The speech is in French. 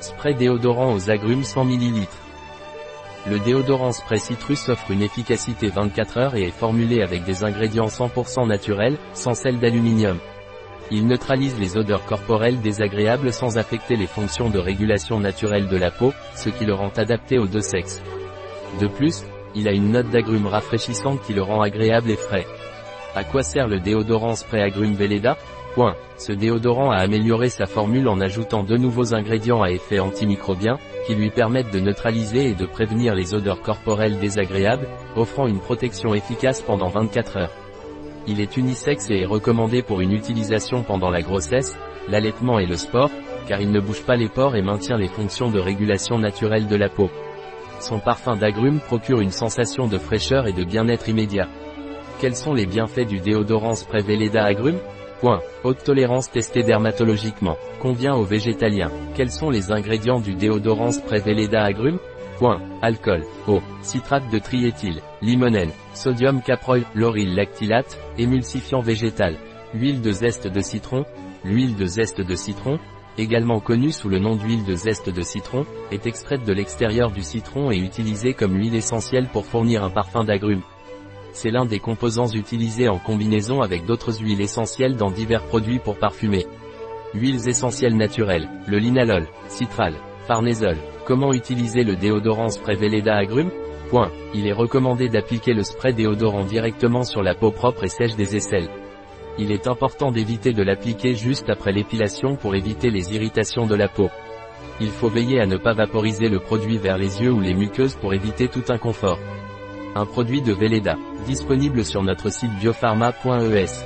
Spray déodorant aux agrumes 100 ml. Le déodorant spray citrus offre une efficacité 24 heures et est formulé avec des ingrédients 100% naturels, sans sel d'aluminium. Il neutralise les odeurs corporelles désagréables sans affecter les fonctions de régulation naturelle de la peau, ce qui le rend adapté aux deux sexes. De plus, il a une note d'agrumes rafraîchissante qui le rend agréable et frais. À quoi sert le déodorant spray agrumes Veleda Ce déodorant a amélioré sa formule en ajoutant deux nouveaux ingrédients à effet antimicrobien, qui lui permettent de neutraliser et de prévenir les odeurs corporelles désagréables, offrant une protection efficace pendant 24 heures? Il est unisexe et est recommandé pour une utilisation pendant la grossesse, l'allaitement et le sport, car il ne bouge pas les pores et maintient les fonctions de régulation naturelle de la peau. Son parfum d'agrumes procure une sensation de fraîcheur et de bien-être immédiat. Quels sont les bienfaits du déodorant spray Veleda agrumes? Point. Haute tolérance testée dermatologiquement. Convient aux végétaliens. Quels sont les ingrédients du déodorant spray Veleda agrumes? Point. Alcool, eau, citrate de triéthyle, limonène, sodium caproyl, lauryl lactylate, émulsifiant végétal, huile de zeste de citron, l'huile de zeste de citron, également connue sous le nom d'huile de zeste de citron, est extraite de l'extérieur du citron et utilisée comme huile essentielle pour fournir un parfum d'agrumes. C'est l'un des composants utilisés en combinaison avec d'autres huiles essentielles dans divers produits pour parfumer. Huiles essentielles naturelles, le linalol, citral, farnésol, Comment utiliser le déodorant spray Veleda agrumes? Point. Il est recommandé d'appliquer le spray déodorant directement sur la peau propre et sèche des aisselles. Il est important d'éviter de l'appliquer juste après l'épilation pour éviter les irritations de la peau. Il faut veiller à ne pas vaporiser le produit vers les yeux ou les muqueuses pour éviter tout inconfort. Un produit de Veleda, disponible sur notre site biopharma.es.